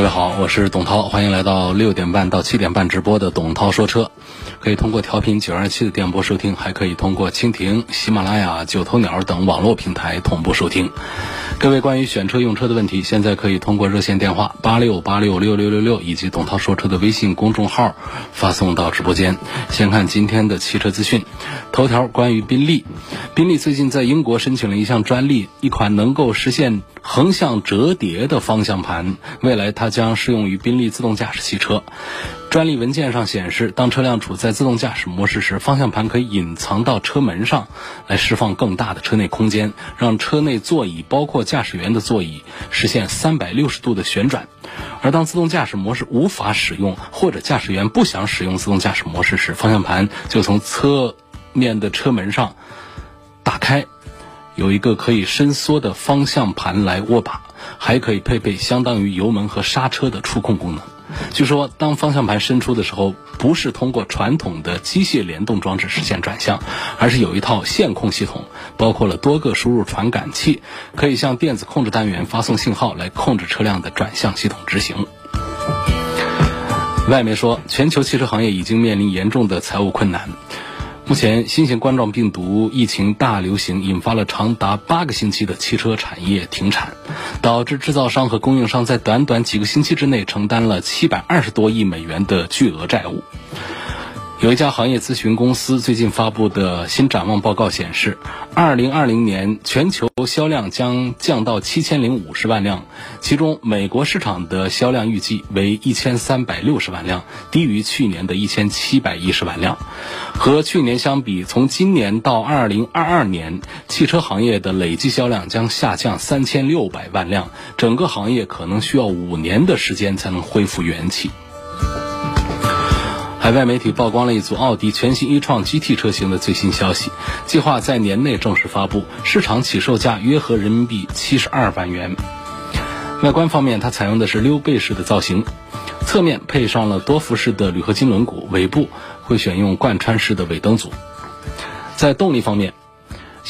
各位好，我是董涛，欢迎来到六点半到七点半直播的董涛说车。可以通过调频九二七的电波收听，还可以通过蜻蜓、喜马拉雅、九头鸟等网络平台同步收听。各位关于选车用车的问题，现在可以通过热线电话八六八六六六六六以及董涛说车的微信公众号发送到直播间。先看今天的汽车资讯，头条关于宾利，宾利最近在英国申请了一项专利，一款能够实现横向折叠的方向盘，未来它将适用于宾利自动驾驶汽车。专利文件上显示，当车辆处在自动驾驶模式时，方向盘可以隐藏到车门上，来释放更大的车内空间，让车内座椅包括驾驶员的座椅实现三百六十度的旋转。而当自动驾驶模式无法使用，或者驾驶员不想使用自动驾驶模式时，方向盘就从侧面的车门上打开，有一个可以伸缩的方向盘来握把，还可以配备相当于油门和刹车的触控功能。据说，当方向盘伸出的时候，不是通过传统的机械联动装置实现转向，而是有一套线控系统，包括了多个输入传感器，可以向电子控制单元发送信号来控制车辆的转向系统执行。外媒说，全球汽车行业已经面临严重的财务困难。目前，新型冠状病毒疫情大流行引发了长达八个星期的汽车产业停产，导致制造商和供应商在短短几个星期之内承担了七百二十多亿美元的巨额债务。有一家行业咨询公司最近发布的新展望报告显示，二零二零年全球销量将降到七千零五十万辆，其中美国市场的销量预计为一千三百六十万辆，低于去年的一千七百一十万辆。和去年相比，从今年到二零二二年，汽车行业的累计销量将下降三千六百万辆，整个行业可能需要五年的时间才能恢复元气。海外媒体曝光了一组奥迪全新一创 GT 车型的最新消息，计划在年内正式发布，市场起售价约合人民币七十二万元。外观方面，它采用的是溜背式的造型，侧面配上了多辐式的铝合金轮毂，尾部会选用贯穿式的尾灯组。在动力方面，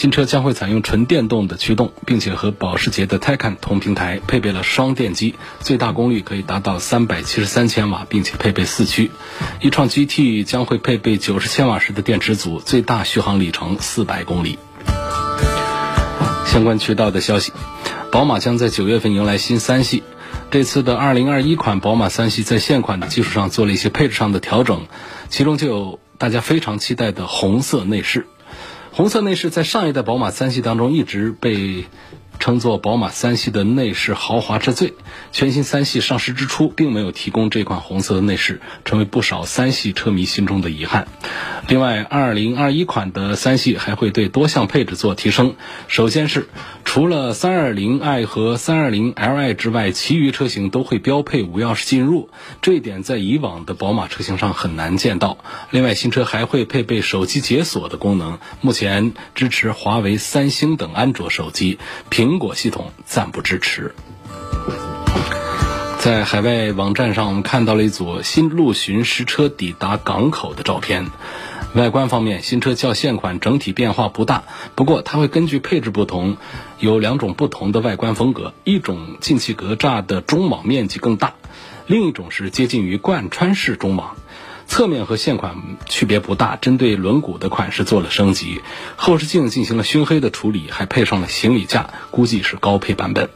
新车将会采用纯电动的驱动，并且和保时捷的 Taycan 同平台，配备了双电机，最大功率可以达到三百七十三千瓦，并且配备四驱。一创 GT 将会配备九十千瓦时的电池组，最大续航里程四百公里。相关渠道的消息，宝马将在九月份迎来新三系。这次的二零二一款宝马三系在现款的基础上做了一些配置上的调整，其中就有大家非常期待的红色内饰。红色内饰在上一代宝马三系当中一直被称作宝马三系的内饰豪华之最。全新三系上市之初并没有提供这款红色的内饰，成为不少三系车迷心中的遗憾。另外，2021款的三系还会对多项配置做提升。首先是除了 320i 和 320li 之外，其余车型都会标配无钥匙进入，这一点在以往的宝马车型上很难见到。另外，新车还会配备手机解锁的功能，目前支持华为、三星等安卓手机，苹苹果系统暂不支持。在海外网站上，我们看到了一组新陆巡实车抵达港口的照片。外观方面，新车较现款整体变化不大，不过它会根据配置不同，有两种不同的外观风格：一种进气格栅的中网面积更大，另一种是接近于贯穿式中网。侧面和现款区别不大，针对轮毂的款式做了升级，后视镜进行了熏黑的处理，还配上了行李架，估计是高配版本。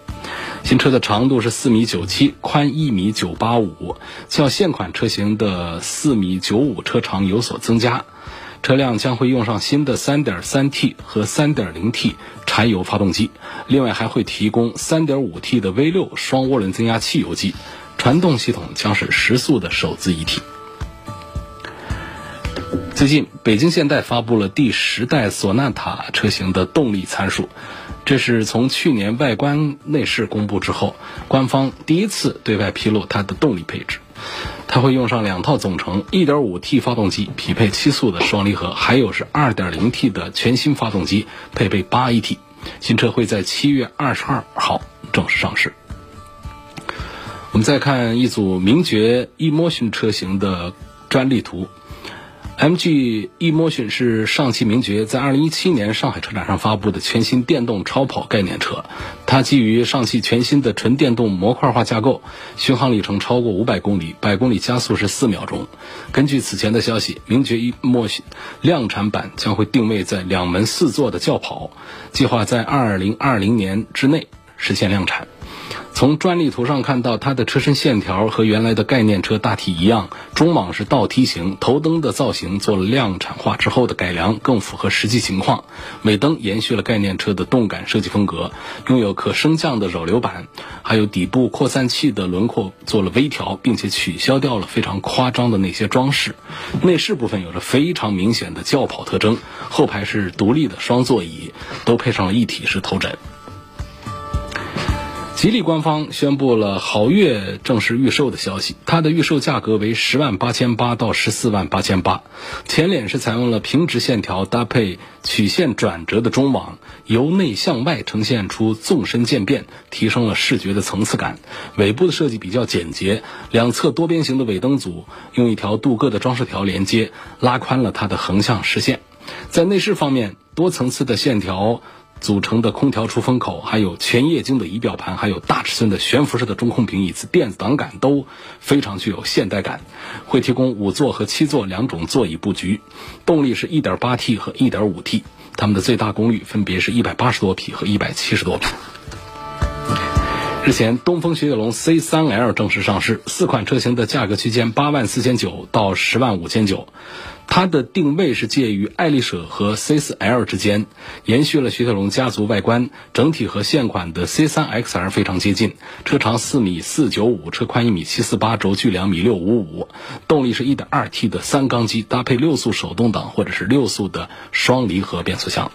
新车的长度是四米九七，宽一米九八五，较现款车型的四米九五车长有所增加。车辆将会用上新的三点三 T 和三点零 T 柴油发动机，另外还会提供三点五 T 的 V 六双涡轮增压汽油机，传动系统将是时速的手自一体。最近，北京现代发布了第十代索纳塔车型的动力参数，这是从去年外观内饰公布之后，官方第一次对外披露它的动力配置。它会用上两套总成 1.5T 发动机，匹配七速的双离合，还有是 2.0T 的全新发动机，配备 8AT。新车会在七月二十二号正式上市。我们再看一组名爵 eMotion 车型的专利图。MG eMotion 是上汽名爵在2017年上海车展上发布的全新电动超跑概念车。它基于上汽全新的纯电动模块化架构，续航里程超过500公里，百公里加速是4秒钟。根据此前的消息，名爵 eMotion 量产版将会定位在两门四座的轿跑，计划在2020年之内实现量产。从专利图上看到，它的车身线条和原来的概念车大体一样，中网是倒梯形，头灯的造型做了量产化之后的改良，更符合实际情况。尾灯延续了概念车的动感设计风格，拥有可升降的扰流板，还有底部扩散器的轮廓做了微调，并且取消掉了非常夸张的那些装饰。内饰部分有着非常明显的轿跑特征，后排是独立的双座椅，都配上了一体式头枕。吉利官方宣布了豪越正式预售的消息，它的预售价格为十万八千八到十四万八千八。前脸是采用了平直线条搭配曲线转折的中网，由内向外呈现出纵深渐变，提升了视觉的层次感。尾部的设计比较简洁，两侧多边形的尾灯组用一条镀铬的装饰条连接，拉宽了它的横向视线。在内饰方面，多层次的线条。组成的空调出风口，还有全液晶的仪表盘，还有大尺寸的悬浮式的中控屏以及电子档杆，都非常具有现代感。会提供五座和七座两种座椅布局，动力是 1.8T 和 1.5T，它们的最大功率分别是一百八十多匹和一百七十多匹。日前，东风雪铁龙 C3L 正式上市，四款车型的价格区间八万四千九到十万五千九。它的定位是介于爱丽舍和 C4L 之间，延续了雪铁龙家族外观，整体和现款的 C3XR 非常接近。车长四米四九五，车宽一米七四八，轴距两米六五五。动力是一点二 T 的三缸机，搭配六速手动挡或者是六速的双离合变速箱。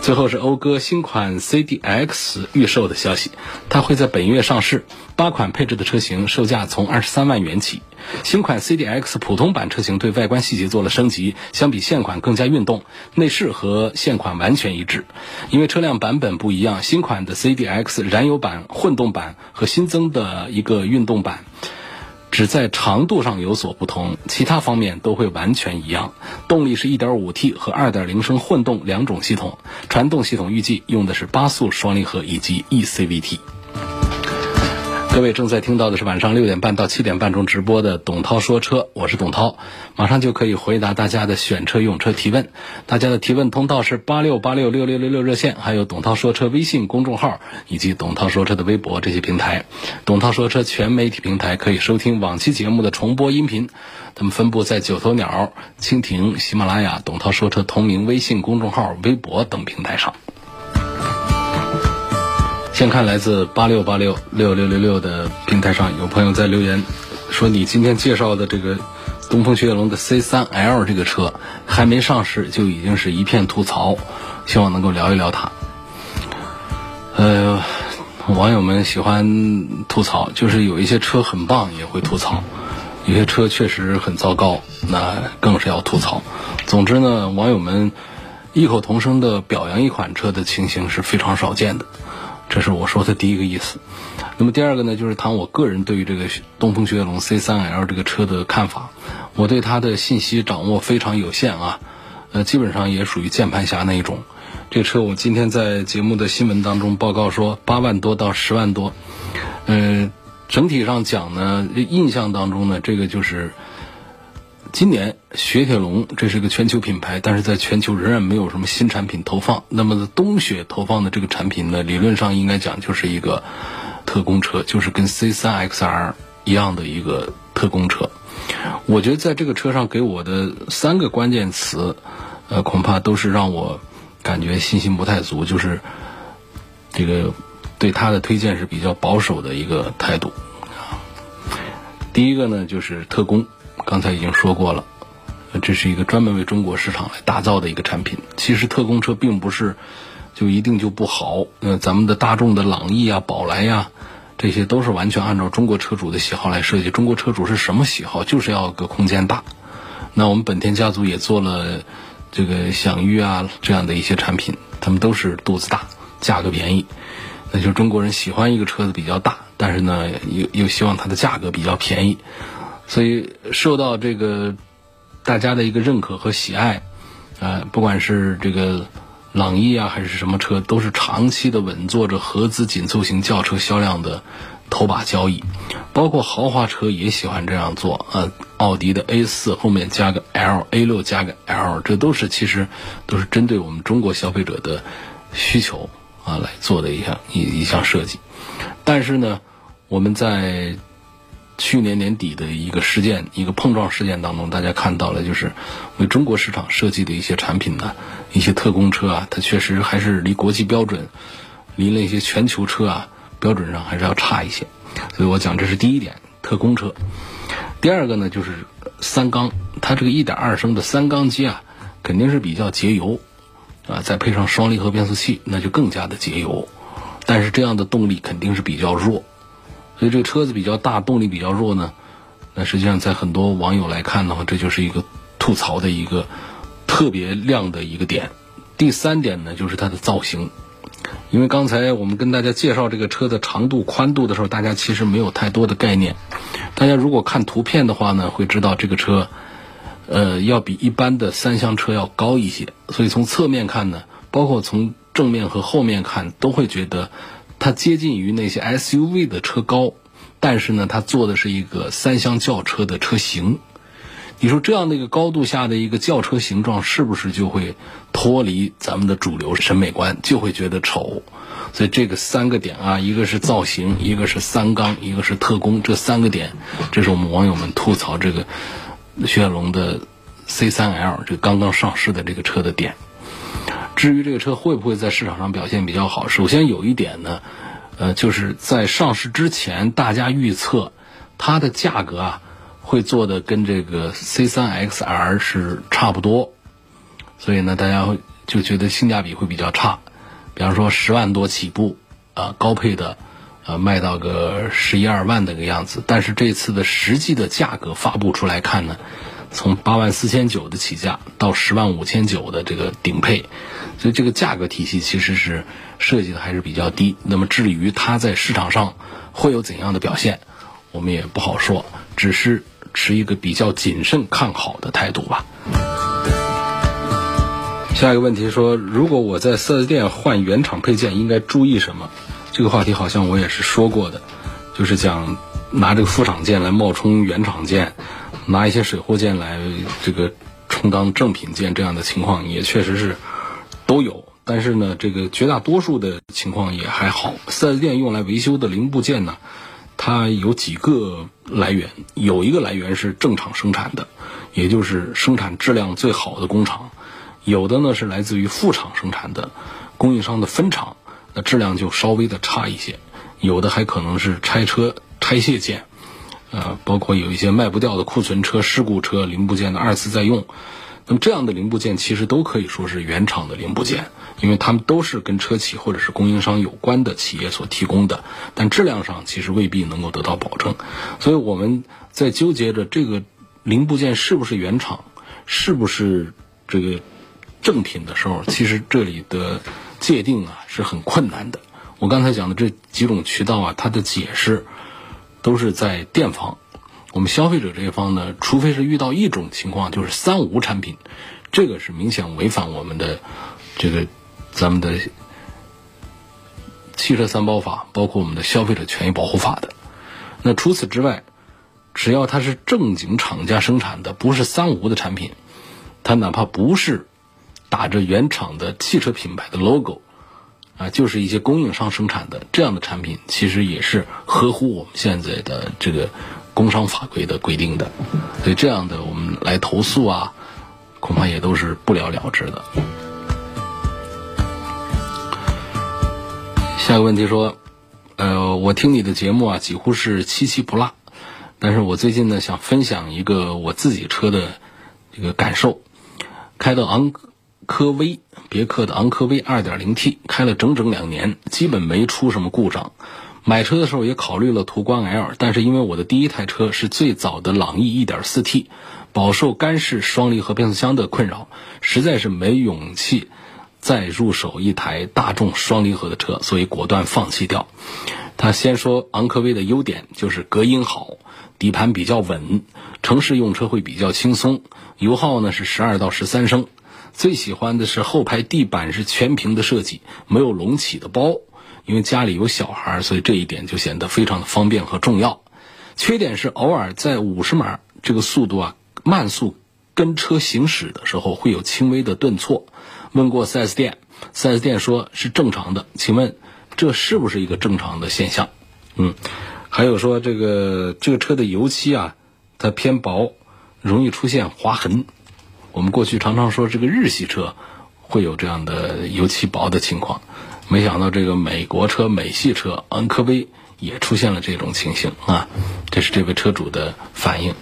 最后是讴歌新款 CDX 预售的消息，它会在本月上市，八款配置的车型售价从二十三万元起。新款 CDX 普通版车型对外观细节做了升级，相比现款更加运动，内饰和现款完全一致。因为车辆版本不一样，新款的 CDX 燃油版、混动版和新增的一个运动版。只在长度上有所不同，其他方面都会完全一样。动力是 1.5T 和2.0升混动两种系统，传动系统预计用的是八速双离合以及 eCVT。各位正在听到的是晚上六点半到七点半中直播的董涛说车，我是董涛，马上就可以回答大家的选车用车提问。大家的提问通道是八六八六六六六六热线，还有董涛说车微信公众号以及董涛说车的微博这些平台。董涛说车全媒体平台可以收听往期节目的重播音频，他们分布在九头鸟、蜻蜓、喜马拉雅、董涛说车同名微信公众号、微博等平台上。先看来自八六八六六六六六的平台上，有朋友在留言说：“你今天介绍的这个东风雪铁龙的 C3L 这个车还没上市，就已经是一片吐槽，希望能够聊一聊它。”呃，网友们喜欢吐槽，就是有一些车很棒也会吐槽，有些车确实很糟糕，那更是要吐槽。总之呢，网友们异口同声的表扬一款车的情形是非常少见的。这是我说的第一个意思，那么第二个呢，就是谈我个人对于这个东风雪铁龙 C3L 这个车的看法。我对它的信息掌握非常有限啊，呃，基本上也属于键盘侠那一种。这车我今天在节目的新闻当中报告说八万多到十万多，呃，整体上讲呢，印象当中呢，这个就是。今年雪铁龙这是个全球品牌，但是在全球仍然没有什么新产品投放。那么冬雪投放的这个产品呢，理论上应该讲就是一个特供车，就是跟 C3XR 一样的一个特供车。我觉得在这个车上给我的三个关键词，呃，恐怕都是让我感觉信心不太足，就是这个对它的推荐是比较保守的一个态度。第一个呢，就是特工。刚才已经说过了，这是一个专门为中国市场来打造的一个产品。其实特供车并不是就一定就不好。呃，咱们的大众的朗逸啊、宝来呀，这些都是完全按照中国车主的喜好来设计。中国车主是什么喜好？就是要个空间大。那我们本田家族也做了这个享域啊这样的一些产品，他们都是肚子大，价格便宜。那就中国人喜欢一个车子比较大，但是呢又又希望它的价格比较便宜，所以受到这个大家的一个认可和喜爱，啊，不管是这个朗逸啊还是什么车，都是长期的稳坐着合资紧凑型轿车销量的头把交椅，包括豪华车也喜欢这样做，呃，奥迪的 A 四后面加个 L，A 六加个 L，这都是其实都是针对我们中国消费者的需求。啊，来做的一项一一项设计，但是呢，我们在去年年底的一个事件、一个碰撞事件当中，大家看到了，就是为中国市场设计的一些产品呢，一些特供车啊，它确实还是离国际标准、离那些全球车啊标准上还是要差一些。所以我讲这是第一点，特供车。第二个呢，就是三缸，它这个一点二升的三缸机啊，肯定是比较节油。啊，再配上双离合变速器，那就更加的节油。但是这样的动力肯定是比较弱，所以这个车子比较大，动力比较弱呢。那实际上在很多网友来看的话，这就是一个吐槽的一个特别亮的一个点。第三点呢，就是它的造型。因为刚才我们跟大家介绍这个车的长度、宽度的时候，大家其实没有太多的概念。大家如果看图片的话呢，会知道这个车。呃，要比一般的三厢车要高一些，所以从侧面看呢，包括从正面和后面看，都会觉得它接近于那些 SUV 的车高，但是呢，它做的是一个三厢轿车的车型。你说这样的一个高度下的一个轿车形状，是不是就会脱离咱们的主流审美观，就会觉得丑？所以这个三个点啊，一个是造型，一个是三缸，一个是特工，这三个点，这是我们网友们吐槽这个。雪铁龙的 C3L 这个刚刚上市的这个车的点，至于这个车会不会在市场上表现比较好，首先有一点呢，呃，就是在上市之前，大家预测它的价格啊会做的跟这个 C3XR 是差不多，所以呢，大家会就觉得性价比会比较差，比方说十万多起步啊，高配的。呃，卖到个十一二万的个样子，但是这次的实际的价格发布出来看呢，从八万四千九的起价到十万五千九的这个顶配，所以这个价格体系其实是设计的还是比较低。那么至于它在市场上会有怎样的表现，我们也不好说，只是持一个比较谨慎看好的态度吧。下一个问题说，如果我在四 S 店换原厂配件，应该注意什么？这个话题好像我也是说过的，就是讲拿这个副厂件来冒充原厂件，拿一些水货件来这个充当正品件，这样的情况也确实是都有。但是呢，这个绝大多数的情况也还好。四 S 店用来维修的零部件呢，它有几个来源，有一个来源是正厂生产的，也就是生产质量最好的工厂；有的呢是来自于副厂生产的，供应商的分厂。那质量就稍微的差一些，有的还可能是拆车拆卸件，呃，包括有一些卖不掉的库存车、事故车零部件的二次再用。那么这样的零部件其实都可以说是原厂的零部件，因为它们都是跟车企或者是供应商有关的企业所提供的，但质量上其实未必能够得到保证。所以我们在纠结着这个零部件是不是原厂，是不是这个正品的时候，其实这里的。界定啊是很困难的。我刚才讲的这几种渠道啊，它的解释都是在店方。我们消费者这一方呢，除非是遇到一种情况，就是三无产品，这个是明显违反我们的这个咱们的汽车三包法，包括我们的消费者权益保护法的。那除此之外，只要它是正经厂家生产的，不是三无的产品，它哪怕不是。打着原厂的汽车品牌的 logo，啊，就是一些供应商生产的这样的产品，其实也是合乎我们现在的这个工商法规的规定的。所以这样的我们来投诉啊，恐怕也都是不了了之的。下个问题说，呃，我听你的节目啊，几乎是七七不落，但是我最近呢，想分享一个我自己车的这个感受，开到昂。科威，别克的昂科威 2.0T 开了整整两年，基本没出什么故障。买车的时候也考虑了途观 L，但是因为我的第一台车是最早的朗逸 1.4T，饱受干式双离合变速箱的困扰，实在是没勇气再入手一台大众双离合的车，所以果断放弃掉。他先说昂科威的优点就是隔音好，底盘比较稳，城市用车会比较轻松，油耗呢是十二到十三升。最喜欢的是后排地板是全平的设计，没有隆起的包。因为家里有小孩，所以这一点就显得非常的方便和重要。缺点是偶尔在五十码这个速度啊慢速跟车行驶的时候会有轻微的顿挫。问过 4S 店，4S 店说是正常的。请问这是不是一个正常的现象？嗯，还有说这个这个车的油漆啊，它偏薄，容易出现划痕。我们过去常常说这个日系车会有这样的油漆薄的情况。没想到这个美国车、美系车昂科威也出现了这种情形啊！这是这位车主的反应。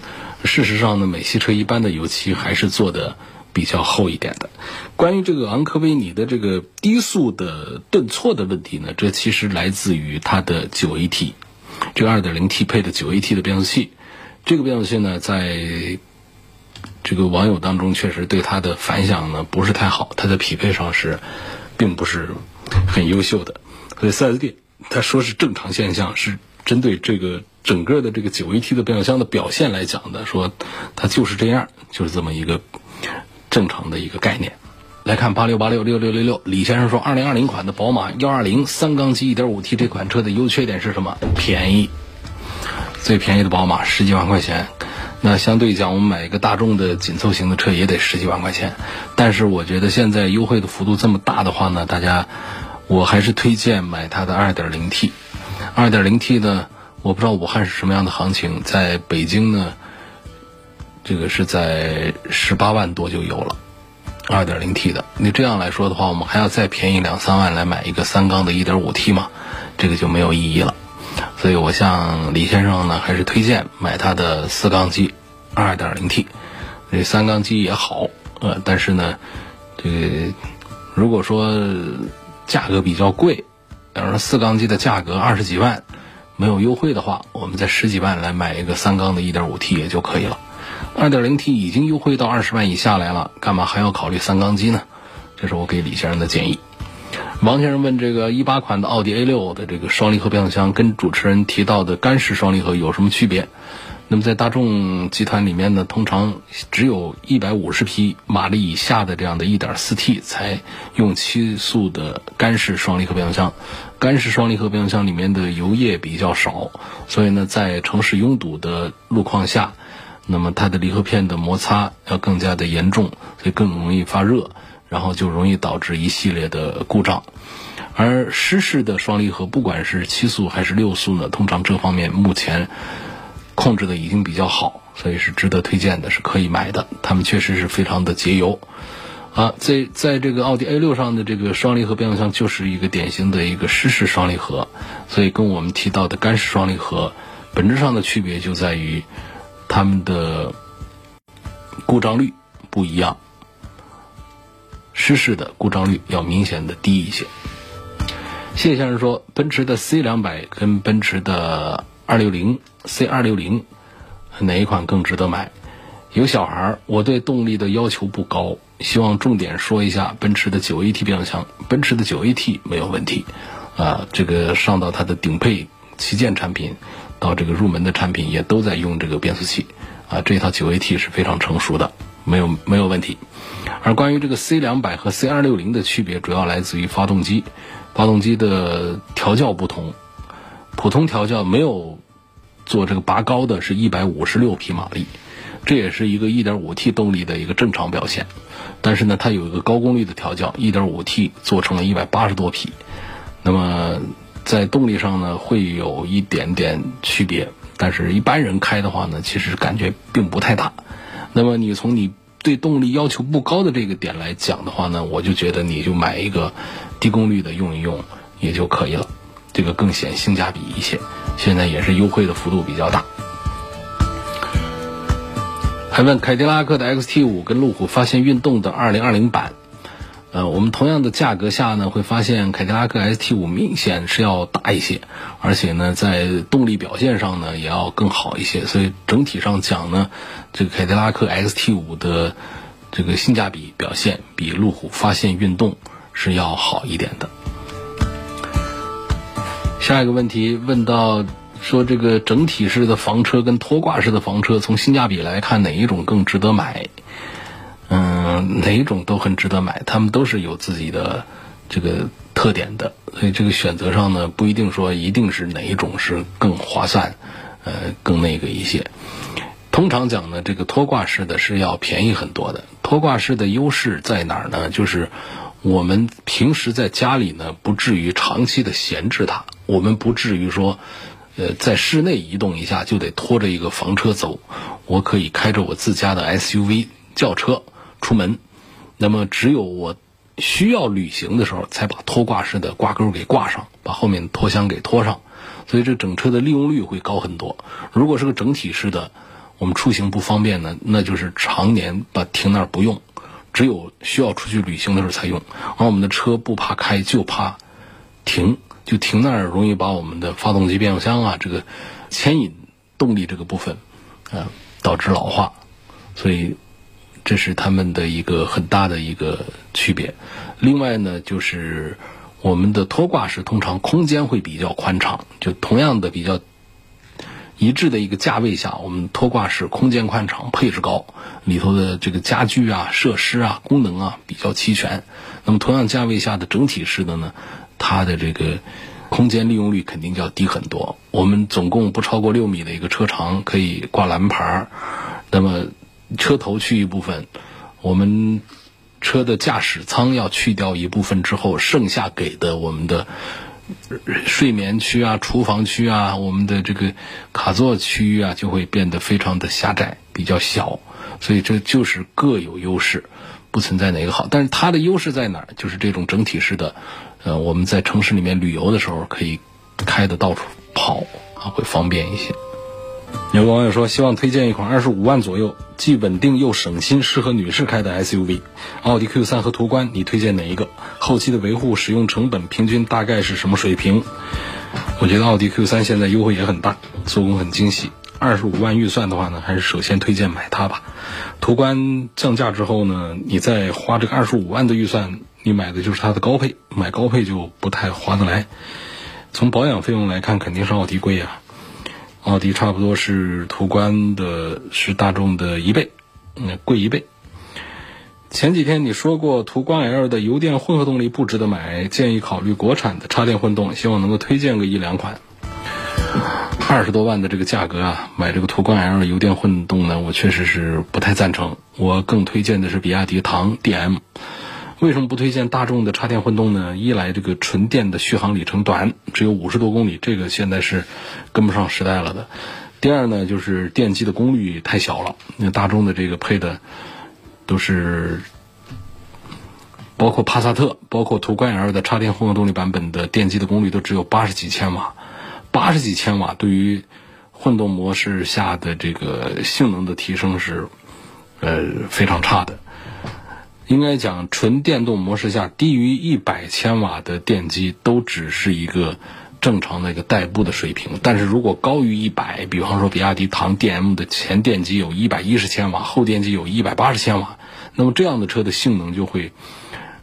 事实上呢，美系车一般的油漆还是做的比较厚一点的。关于这个昂科威，你的这个低速的顿挫的问题呢，这其实来自于它的九 AT，这个 2.0T 配的九 AT 的变速器。这个变速器呢，在这个网友当中确实对它的反响呢不是太好，它在匹配上是并不是。很优秀的，所以四 S 店他说是正常现象，是针对这个整个的这个九 AT 的变速箱的表现来讲的，说它就是这样，就是这么一个正常的一个概念。来看八六八六六六六六，李先生说，二零二零款的宝马幺二零三缸机一点五 T 这款车的优缺点是什么？便宜，最便宜的宝马十几万块钱。那相对讲，我们买一个大众的紧凑型的车也得十几万块钱，但是我觉得现在优惠的幅度这么大的话呢，大家，我还是推荐买它的 2.0T。2.0T 呢，我不知道武汉是什么样的行情，在北京呢，这个是在十八万多就有了 2.0T 的。你这样来说的话，我们还要再便宜两三万来买一个三缸的 1.5T 嘛？这个就没有意义了。所以我向李先生呢，还是推荐买他的四缸机，二点零 T，这三缸机也好，呃，但是呢，这个如果说价格比较贵，比如说四缸机的价格二十几万，没有优惠的话，我们在十几万来买一个三缸的一点五 T 也就可以了。二点零 T 已经优惠到二十万以下来了，干嘛还要考虑三缸机呢？这是我给李先生的建议。王先生问：这个一八款的奥迪 A 六的这个双离合变速箱跟主持人提到的干式双离合有什么区别？那么在大众集团里面呢，通常只有一百五十匹马力以下的这样的一点四 T 才用七速的干式双离合变速箱。干式双离合变速箱里面的油液比较少，所以呢，在城市拥堵的路况下，那么它的离合片的摩擦要更加的严重，所以更容易发热。然后就容易导致一系列的故障，而湿式的双离合，不管是七速还是六速呢，通常这方面目前控制的已经比较好，所以是值得推荐的，是可以买的。他们确实是非常的节油。啊，在在这个奥迪 A 六上的这个双离合变速箱就是一个典型的一个湿式双离合，所以跟我们提到的干式双离合本质上的区别就在于它们的故障率不一样。湿式的故障率要明显的低一些。谢先生说，奔驰的 C 两百跟奔驰的二六零 C 二六零哪一款更值得买？有小孩，我对动力的要求不高，希望重点说一下奔驰的九 AT 变速箱。奔驰的九 AT 没有问题，啊，这个上到它的顶配旗舰产品，到这个入门的产品也都在用这个变速器，啊，这套九 AT 是非常成熟的，没有没有问题。而关于这个 C 两百和 C 二六零的区别，主要来自于发动机，发动机的调教不同。普通调教没有做这个拔高的，是一百五十六匹马力，这也是一个一点五 T 动力的一个正常表现。但是呢，它有一个高功率的调教，一点五 T 做成了一百八十多匹。那么在动力上呢，会有一点点区别，但是一般人开的话呢，其实感觉并不太大。那么你从你。对动力要求不高的这个点来讲的话呢，我就觉得你就买一个低功率的用一用也就可以了，这个更显性价比一些。现在也是优惠的幅度比较大。还问凯迪拉克的 XT 五跟路虎发现运动的二零二零版，呃，我们同样的价格下呢，会发现凯迪拉克 ST5 明显是要大一些，而且呢，在动力表现上呢也要更好一些。所以整体上讲呢，这个凯迪拉克 XT5 的这个性价比表现比路虎发现运动是要好一点的。下一个问题问到说，这个整体式的房车跟拖挂式的房车，从性价比来看，哪一种更值得买？嗯，哪一种都很值得买，他们都是有自己的这个特点的，所以这个选择上呢，不一定说一定是哪一种是更划算，呃，更那个一些。通常讲呢，这个拖挂式的是要便宜很多的。拖挂式的优势在哪儿呢？就是我们平时在家里呢，不至于长期的闲置它，我们不至于说，呃，在室内移动一下就得拖着一个房车走，我可以开着我自家的 SUV 轿车。出门，那么只有我需要旅行的时候，才把拖挂式的挂钩给挂上，把后面拖箱给拖上，所以这整车的利用率会高很多。如果是个整体式的，我们出行不方便呢，那就是常年把停那儿不用，只有需要出去旅行的时候才用。而我们的车不怕开，就怕停，就停那儿容易把我们的发动机、变速箱啊这个牵引动力这个部分，啊导致老化，所以。这是他们的一个很大的一个区别。另外呢，就是我们的拖挂式通常空间会比较宽敞，就同样的比较一致的一个价位下，我们拖挂式空间宽敞，配置高，里头的这个家具啊、设施啊、功能啊比较齐全。那么同样价位下的整体式的呢，它的这个空间利用率肯定就要低很多。我们总共不超过六米的一个车长，可以挂蓝牌儿那么。车头去一部分，我们车的驾驶舱要去掉一部分之后，剩下给的我们的睡眠区啊、厨房区啊、我们的这个卡座区域啊，就会变得非常的狭窄，比较小。所以这就是各有优势，不存在哪个好。但是它的优势在哪儿？就是这种整体式的，呃，我们在城市里面旅游的时候可以开的到处跑啊，会方便一些。有网友说，希望推荐一款二十五万左右，既稳定又省心，适合女士开的 SUV。奥迪 Q3 和途观，你推荐哪一个？后期的维护使用成本平均大概是什么水平？我觉得奥迪 Q3 现在优惠也很大，做工很精细。二十五万预算的话呢，还是首先推荐买它吧。途观降价之后呢，你再花这个二十五万的预算，你买的就是它的高配，买高配就不太划得来。从保养费用来看，肯定是奥迪贵啊。奥迪差不多是途观的，是大众的一倍，嗯，贵一倍。前几天你说过途观 L 的油电混合动力不值得买，建议考虑国产的插电混动，希望能够推荐个一两款。二十多万的这个价格啊，买这个途观 L 油电混动呢，我确实是不太赞成。我更推荐的是比亚迪唐 DM。为什么不推荐大众的插电混动呢？一来这个纯电的续航里程短，只有五十多公里，这个现在是跟不上时代了的。第二呢，就是电机的功率太小了。那大众的这个配的都是，包括帕萨特、包括途观 L 的插电混合动力版本的电机的功率都只有八十几千瓦，八十几千瓦对于混动模式下的这个性能的提升是呃非常差的。应该讲，纯电动模式下低于一百千瓦的电机都只是一个正常的一个代步的水平。但是如果高于一百，比方说比亚迪唐 DM 的前电机有一百一十千瓦，后电机有一百八十千瓦，那么这样的车的性能就会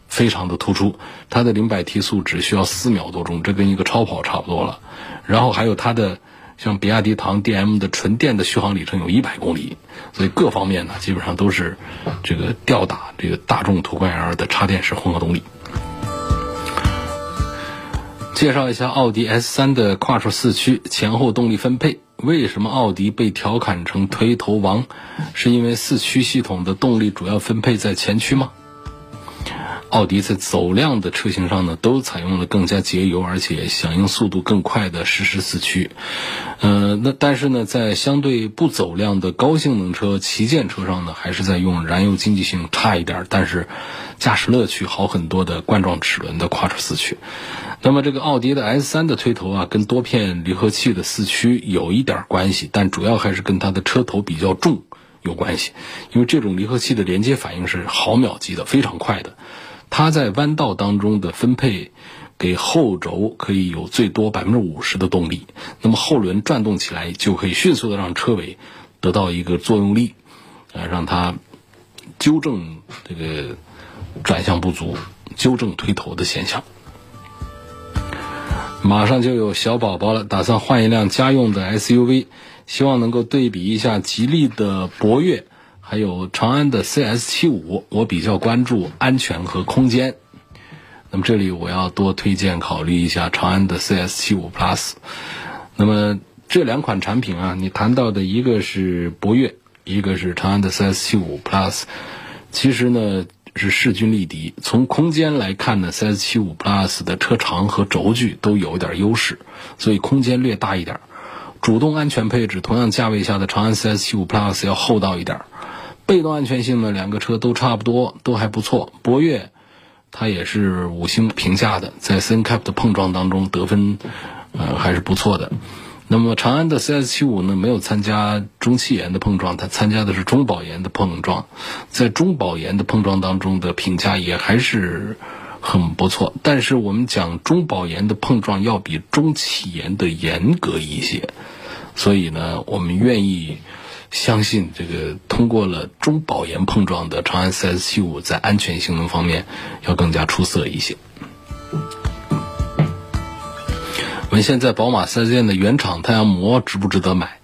非常的突出。它的零百提速只需要四秒多钟，这跟一个超跑差不多了。然后还有它的。像比亚迪唐 DM 的纯电的续航里程有一百公里，所以各方面呢基本上都是这个吊打这个大众途观 L 的插电式混合动力。介绍一下奥迪 S3 的跨出四驱前后动力分配。为什么奥迪被调侃成推头王？是因为四驱系统的动力主要分配在前驱吗？奥迪在走量的车型上呢，都采用了更加节油而且响应速度更快的实时四驱。呃，那但是呢，在相对不走量的高性能车、旗舰车上呢，还是在用燃油经济性差一点，但是驾驶乐趣好很多的冠状齿轮的跨车四驱。那么这个奥迪的 S3 的推头啊，跟多片离合器的四驱有一点关系，但主要还是跟它的车头比较重有关系。因为这种离合器的连接反应是毫秒级的，非常快的。它在弯道当中的分配，给后轴可以有最多百分之五十的动力，那么后轮转动起来就可以迅速的让车尾得到一个作用力，呃，让它纠正这个转向不足、纠正推头的现象。马上就有小宝宝了，打算换一辆家用的 SUV，希望能够对比一下吉利的博越，还有长安的 CS75。我比较关注安全和空间。那么这里我要多推荐考虑一下长安的 CS75 Plus。那么这两款产品啊，你谈到的一个是博越，一个是长安的 CS75 Plus，其实呢。是势均力敌。从空间来看呢，CS75 Plus 的车长和轴距都有一点优势，所以空间略大一点。主动安全配置，同样价位下的长安 CS75 Plus 要厚道一点。被动安全性呢，两个车都差不多，都还不错。博越，它也是五星评价的，在 CNCAP 的碰撞当中得分，呃，还是不错的。那么长安的 CS75 呢，没有参加中汽研的碰撞，它参加的是中保研的碰撞，在中保研的碰撞当中的评价也还是很不错。但是我们讲中保研的碰撞要比中汽研的严格一些，所以呢，我们愿意相信这个通过了中保研碰撞的长安 CS75 在安全性能方面要更加出色一些。我们现在宝马 4S 店的原厂太阳膜值不值得买？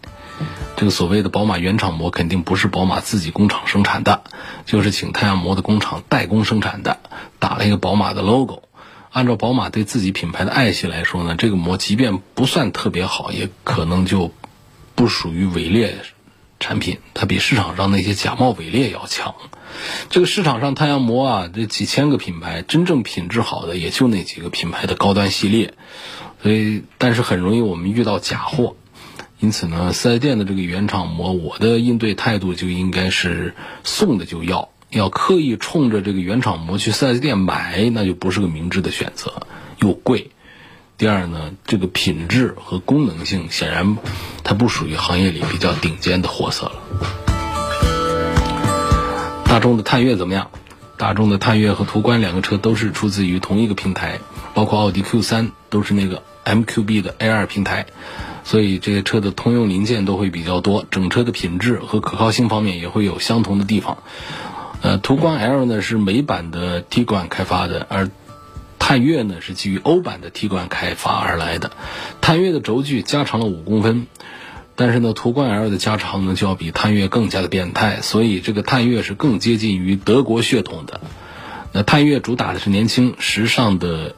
这个所谓的宝马原厂膜肯定不是宝马自己工厂生产的，就是请太阳膜的工厂代工生产的，打了一个宝马的 logo。按照宝马对自己品牌的爱惜来说呢，这个膜即便不算特别好，也可能就不属于伪劣产品，它比市场上那些假冒伪劣要强。这个市场上太阳膜啊，这几千个品牌，真正品质好的也就那几个品牌的高端系列。所以，但是很容易我们遇到假货，因此呢，四 S 店的这个原厂膜，我的应对态度就应该是送的就要，要刻意冲着这个原厂膜去四 S 店买，那就不是个明智的选择，又贵。第二呢，这个品质和功能性显然它不属于行业里比较顶尖的货色了。大众的探岳怎么样？大众的探岳和途观两个车都是出自于同一个平台，包括奥迪 Q 三都是那个。MQB 的 A 二平台，所以这些车的通用零件都会比较多，整车的品质和可靠性方面也会有相同的地方。呃，途观 L 呢是美版的 T 管开发的，而探岳呢是基于欧版的 T 冠开发而来的。探岳的轴距加长了五公分，但是呢，途观 L 的加长呢就要比探岳更加的变态，所以这个探岳是更接近于德国血统的。那探岳主打的是年轻时尚的。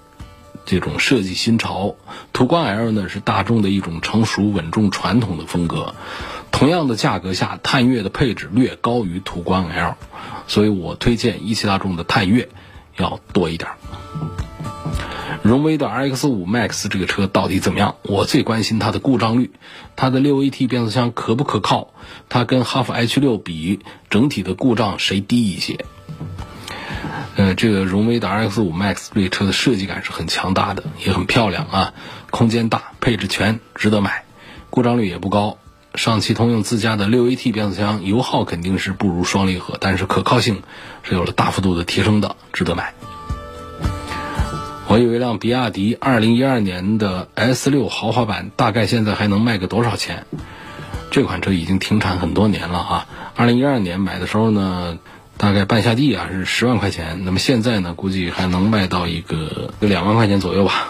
这种设计新潮，途观 L 呢是大众的一种成熟稳重传统的风格。同样的价格下，探岳的配置略高于途观 L，所以我推荐一汽大众的探岳要多一点。荣威的 RX5 Max 这个车到底怎么样？我最关心它的故障率，它的 6AT 变速箱可不可靠？它跟哈弗 H6 比，整体的故障谁低一些？呃，这个荣威的 RX5 Max 这个车的设计感是很强大的，也很漂亮啊，空间大，配置全，值得买，故障率也不高。上汽通用自家的 6AT 变速箱，油耗肯定是不如双离合，但是可靠性是有了大幅度的提升的，值得买。我有一辆比亚迪2012年的 S6 豪华版，大概现在还能卖个多少钱？这款车已经停产很多年了啊，2012年买的时候呢。大概半下地啊是十万块钱，那么现在呢，估计还能卖到一个两万块钱左右吧。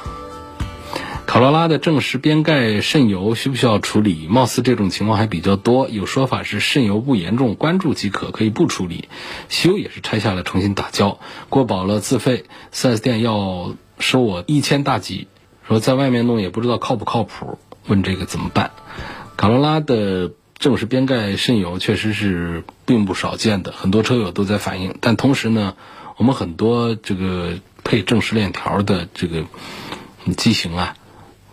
卡罗拉的正时边盖渗油需不需要处理？貌似这种情况还比较多，有说法是渗油不严重，关注即可，可以不处理。修也是拆下来重新打胶，过保了自费，4S 店要收我一千大几，说在外面弄也不知道靠不靠谱，问这个怎么办？卡罗拉的。正时边盖渗油确实是并不少见的，很多车友都在反映。但同时呢，我们很多这个配正时链条的这个机型啊，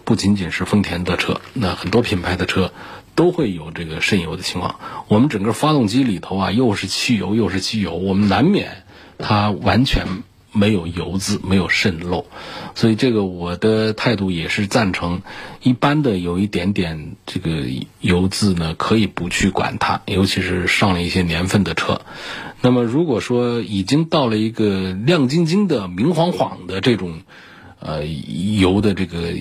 不仅仅是丰田的车，那很多品牌的车都会有这个渗油的情况。我们整个发动机里头啊，又是汽油又是机油，我们难免它完全没有油渍，没有渗漏，所以这个我的态度也是赞成。一般的有一点点这个油渍呢，可以不去管它，尤其是上了一些年份的车。那么如果说已经到了一个亮晶晶的、明晃晃的这种呃油的这个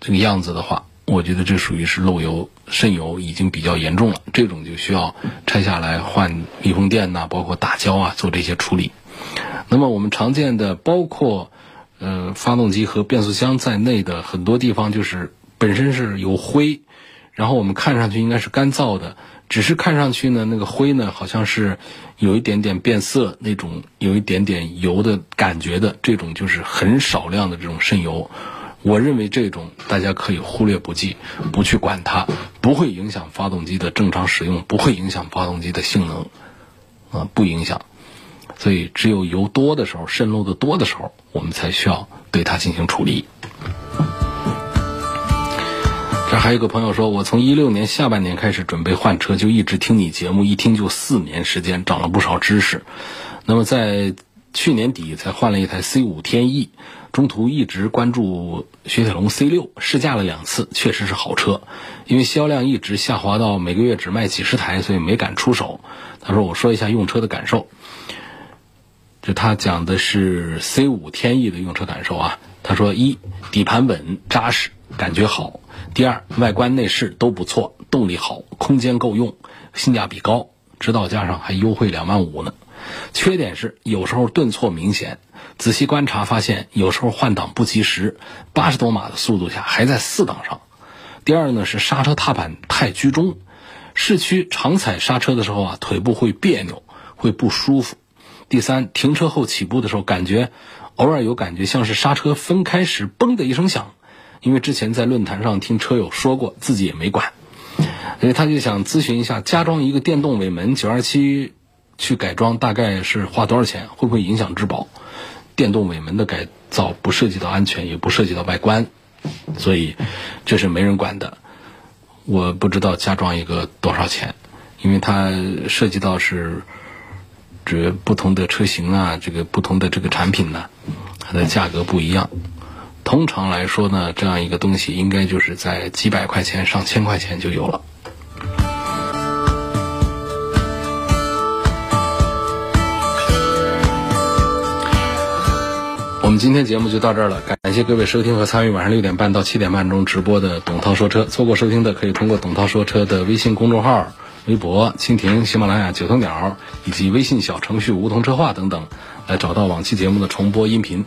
这个样子的话，我觉得这属于是漏油渗油已经比较严重了，这种就需要拆下来换密封垫呐，包括打胶啊，做这些处理。那么我们常见的包括呃发动机和变速箱在内的很多地方，就是本身是有灰，然后我们看上去应该是干燥的，只是看上去呢那个灰呢好像是有一点点变色那种，有一点点油的感觉的，这种就是很少量的这种渗油。我认为这种大家可以忽略不计，不去管它，不会影响发动机的正常使用，不会影响发动机的性能，啊，不影响。所以，只有油多的时候，渗漏的多的时候，我们才需要对它进行处理。这还有个朋友说，我从一六年下半年开始准备换车，就一直听你节目，一听就四年时间，长了不少知识。那么在去年底才换了一台 C 五天翼。中途一直关注雪铁龙 C 六，试驾了两次，确实是好车。因为销量一直下滑到每个月只卖几十台，所以没敢出手。他说：“我说一下用车的感受。”就他讲的是 C 五天翼的用车感受啊。他说：一底盘稳扎实，感觉好；第二外观内饰都不错，动力好，空间够用，性价比高，指导价上还优惠两万五呢。缺点是有时候顿挫明显。仔细观察发现，有时候换挡不及时，八十多码的速度下还在四档上。第二呢是刹车踏板太居中，市区常踩刹车的时候啊，腿部会别扭，会不舒服。第三，停车后起步的时候，感觉偶尔有感觉像是刹车分开时嘣的一声响。因为之前在论坛上听车友说过，自己也没管，所以他就想咨询一下，加装一个电动尾门九二七去改装，大概是花多少钱？会不会影响质保？电动尾门的改造不涉及到安全，也不涉及到外观，所以这是没人管的。我不知道加装一个多少钱，因为它涉及到是这不同的车型啊，这个不同的这个产品呢，它的价格不一样。通常来说呢，这样一个东西应该就是在几百块钱、上千块钱就有了。我们今天节目就到这儿了，感谢各位收听和参与晚上六点半到七点半中直播的董涛说车。错过收听的，可以通过董涛说车的微信公众号、微博、蜻蜓、喜马拉雅、九头鸟以及微信小程序梧桐车话等等，来找到往期节目的重播音频。